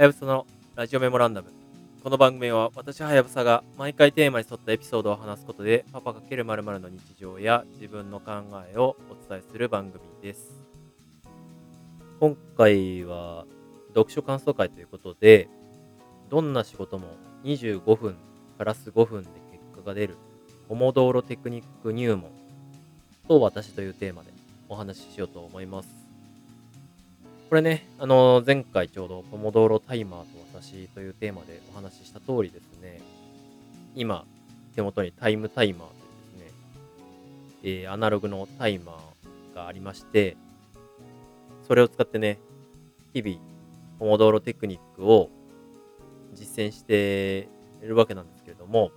はやぶさのラジオメモランダム。この番組は私はやぶさが毎回テーマに沿ったエピソードを話すことでパパ×〇〇の日常や自分の考えをお伝えする番組です。今回は読書感想会ということで、どんな仕事も25分プラス5分で結果が出るポモドーロテクニック入門と私というテーマでお話ししようと思います。これね、あの、前回ちょうどポモドーロタイマーと私というテーマでお話しした通りですね、今、手元にタイムタイマーというですね、えーアナログのタイマーがありまして、それを使ってね、日々、ポモドーロテクニックを実践しているわけなんですけれども、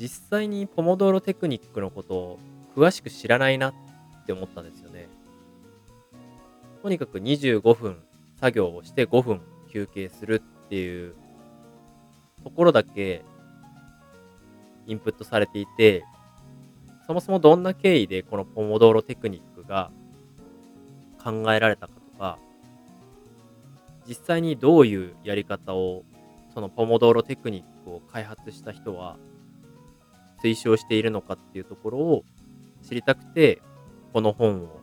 実際にポモドーロテクニックのことを詳しく知らないなって思ったんですよね。とにかく25分作業をして5分休憩するっていうところだけインプットされていて、そもそもどんな経緯でこのポモドーロテクニックが考えられたかとか、実際にどういうやり方をそのポモドーロテクニックを開発した人は推奨しているのかっていうところを知りたくて、この本を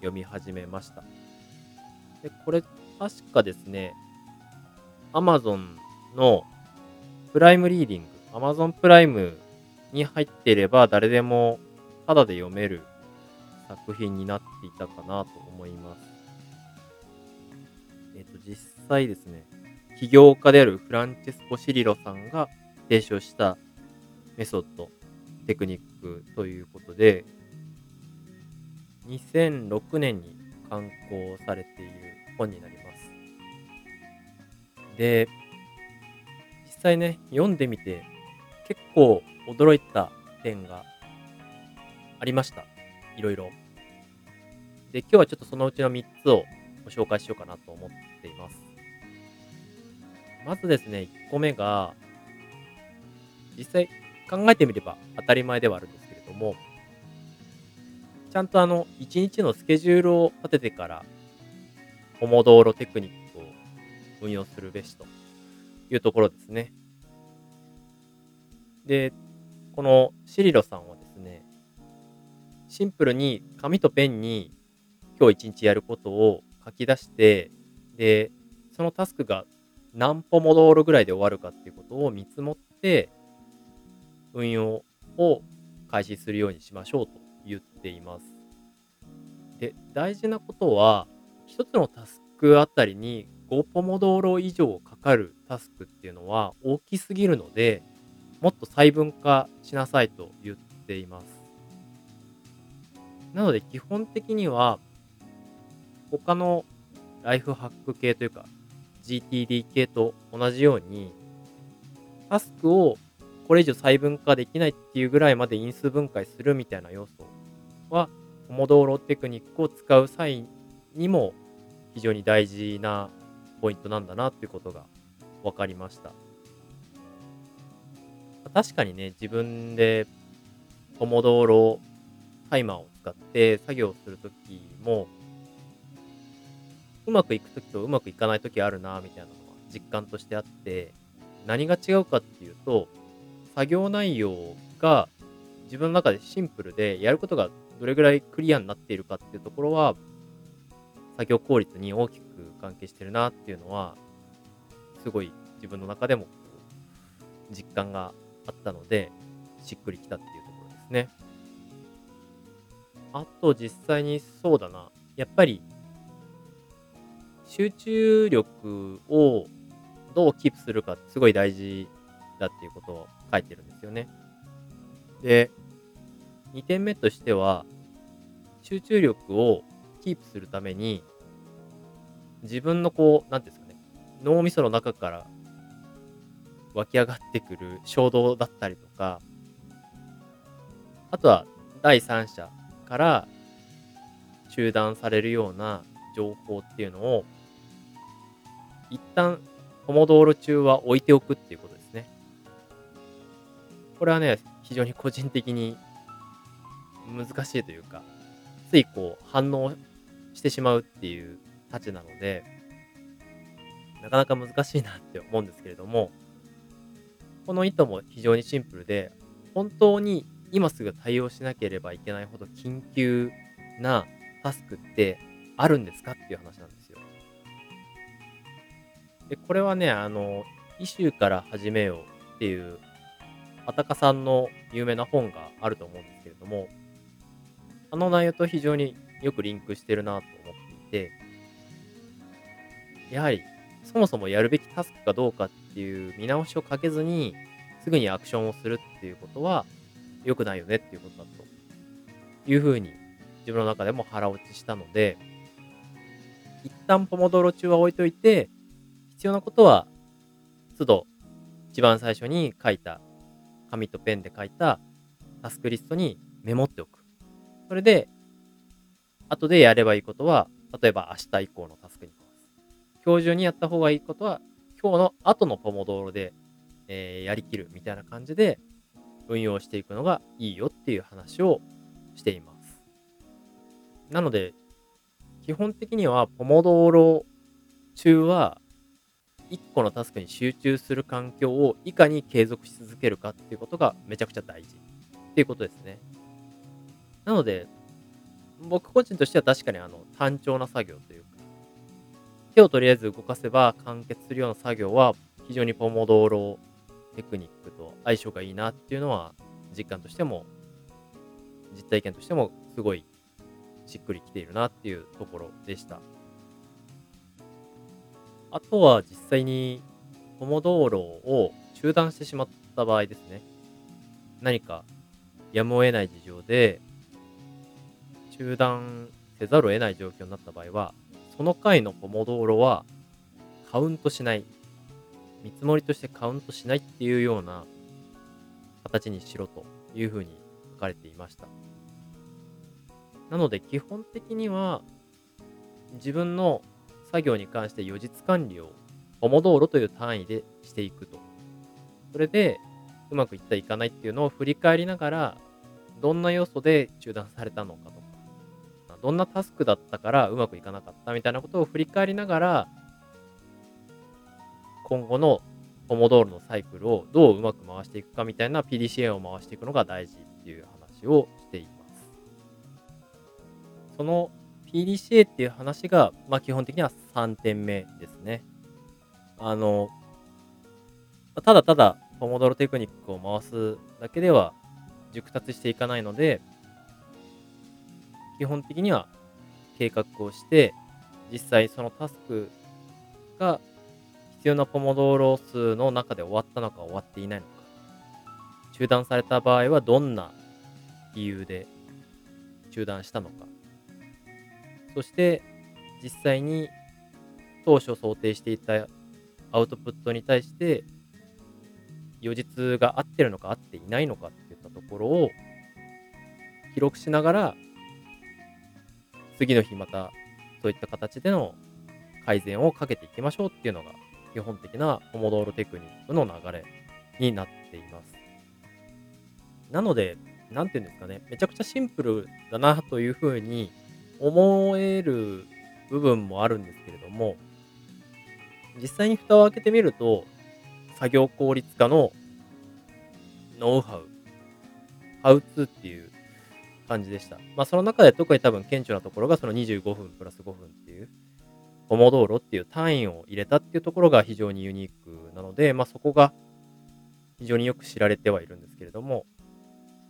読み始めました。で、これ、確かですね、Amazon のプライムリーディング、Amazon プライムに入っていれば誰でもタダで読める作品になっていたかなと思います。えっ、と、実際ですね、起業家であるフランチェスコ・シリロさんが提唱したメソッド、テクニックということで、2006年に刊行されている本になります。で、実際ね、読んでみて結構驚いた点がありました。いろいろ。で、今日はちょっとそのうちの3つをご紹介しようかなと思っています。まずですね、1個目が、実際考えてみれば当たり前ではあるんですけれども、ちゃんとあの、1日のスケジュールを立ててから、ポモドーロテクニックを運用するべしというところですね。で、このシリロさんはですね、シンプルに紙とペンに今日一日やることを書き出して、で、そのタスクが何ポモドーロぐらいで終わるかっていうことを見積もって、運用を開始するようにしましょうとています。で、大事なことは、一つのタスクあたりに5ポモドーロ以上かかるタスクっていうのは大きすぎるので、もっと細分化しなさいと言っています。なので基本的には、他のライフハック系というか、GTD 系と同じように、タスクをこれ以上細分化できないっていうぐらいまで因数分解するみたいな要素は、ポモドーロテクニックを使う際にも非常に大事なポイントなんだなっていうことが分かりました。確かにね、自分でポモドーロタイマーを使って作業するときも、うまくいくときとうまくいかないときあるな、みたいなのは実感としてあって、何が違うかっていうと、作業内容が自分の中でシンプルで、やることがどれぐらいクリアになっているかっていうところは、作業効率に大きく関係してるなっていうのは、すごい自分の中でも実感があったので、しっくりきたっていうところですね。あと実際にそうだな。やっぱり、集中力をどうキープするかすごい大事だっていうことを書いてるんですよね。で、2点目としては、集中力をキープするために、自分のこう、なんていうんですかね、脳みその中から湧き上がってくる衝動だったりとか、あとは第三者から中断されるような情報っていうのを、一旦ポモドーロ中は置いておくっていうことですね。これはね、非常に個人的に難しいというか、ついこう反応してしまうっていうたちなので、なかなか難しいなって思うんですけれども、この意図も非常にシンプルで、本当に今すぐ対応しなければいけないほど緊急なタスクってあるんですかっていう話なんですよ。で、これはね、あの、イシューから始めようっていう、あたかさんの有名な本があると思うんですけれども、あの内容と非常によくリンクしてるなと思っていて、やはり、そもそもやるべきタスクかどうかっていう見直しをかけずに、すぐにアクションをするっていうことは、良くないよねっていうことだというふうに自分の中でも腹落ちしたので、一旦ポモドロ中は置いといて、必要なことは、都度一番最初に書いた、紙とペンで書いたタスクリストにメモっておく。それで、後でやればいいことは、例えば明日以降のタスクに回す。今日中にやった方がいいことは、今日の後のポモドーロで、えー、やりきるみたいな感じで運用していくのがいいよっていう話をしています。なので、基本的にはポモドーロ中は1個のタスクに集中する環境をいかに継続し続けるかっていうことがめちゃくちゃ大事っていうことですね。なので、僕個人としては確かにあの単調な作業というか、手をとりあえず動かせば完結するような作業は非常にポモドーロテクニックと相性がいいなっていうのは実感としても実体験としてもすごいしっくりきているなっていうところでした。あとは実際にポモ道路を中断してしまった場合ですね。何かやむを得ない事情で中断せざるを得ない状況になった場合は、その回のポモ道路はカウントしない。見積もりとしてカウントしないっていうような形にしろというふうに書かれていました。なので基本的には自分の作業に関して予実管理をポモ道路という単位でしていくと。それでうまくいったいかないっていうのを振り返りながらどんな要素で中断されたのかとどんなタスクだったからうまくいかなかったみたいなことを振り返りながら今後のポモドールのサイクルをどううまく回していくかみたいな PDCA を回していくのが大事っていう話をしています。その PDCA っていう話が、まあ、基本的には3点目ですね。あの、ただただポモドロテクニックを回すだけでは熟達していかないので、基本的には計画をして、実際そのタスクが必要なポモドーロ数の中で終わったのか終わっていないのか、中断された場合はどんな理由で中断したのか、そして実際に当初想定していたアウトプットに対して予実が合ってるのか合っていないのかっていったところを記録しながら次の日またそういった形での改善をかけていきましょうっていうのが基本的なポモドーロテクニックの流れになっています。なので、なんていうんですかね、めちゃくちゃシンプルだなというふうに思える部分もあるんですけれども、実際に蓋を開けてみると、作業効率化のノウハウ、ハウツーっていう感じでした。まあその中で特に多分顕著なところがその25分プラス5分っていう、ポモドーロっていう単位を入れたっていうところが非常にユニークなので、まあそこが非常によく知られてはいるんですけれども、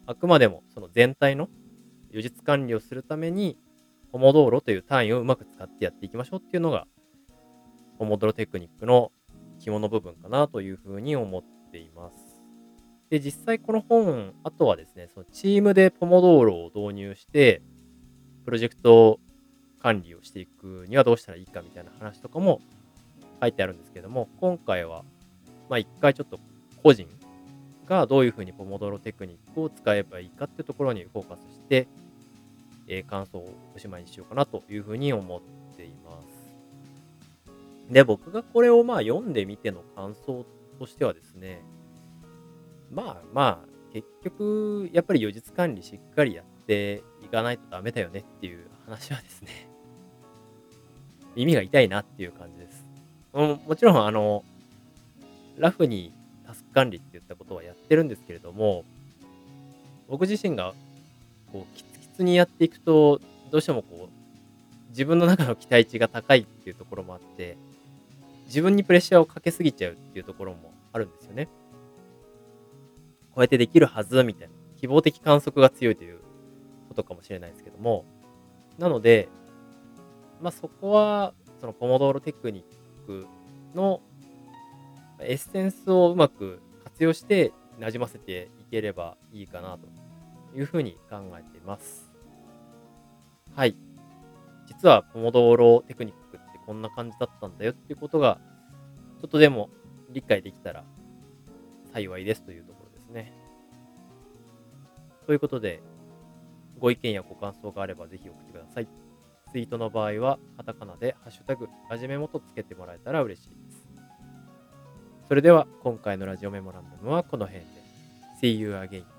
あくまでもその全体の予実管理をするためにポモドーロという単位をうまく使ってやっていきましょうっていうのが、ポモドロテクニックの肝の部分かなというふうに思っています。で、実際この本、あとはですね、そのチームでポモドーロを導入して、プロジェクト管理をしていくにはどうしたらいいかみたいな話とかも書いてあるんですけども、今回は、まあ一回ちょっと個人がどういうふうにポモドーロテクニックを使えばいいかっていうところにフォーカスして、えー、感想をおしまいにしようかなというふうに思っています。で、僕がこれをまあ読んでみての感想としてはですね、まあまあ、結局、やっぱり予実管理しっかりやっていかないとダメだよねっていう話はですね、耳が痛いなっていう感じです。ももちろん、あの、ラフにタスク管理って言ったことはやってるんですけれども、僕自身が、こう、キツキツにやっていくと、どうしてもこう、自分の中の期待値が高いっていうところもあって、自分にプレッシャーをかけすぎちゃうっていうところもあるんですよね。こうやってできるはずみたいな、希望的観測が強いということかもしれないですけども、なので、まあそこは、そのポモドーロテクニックのエッセンスをうまく活用して馴染ませていければいいかなというふうに考えています。はい。実はポモドーロテクニックってこんな感じだったんだよっていうことが、ちょっとでも理解できたら幸いですというところですね。ということで、ご意見やご感想があればぜひ送ってください。ツイートの場合は、カタカナでハッシュタグ、ラジメモとつけてもらえたら嬉しいです。それでは、今回のラジオメモランダムはこの辺で。See you again.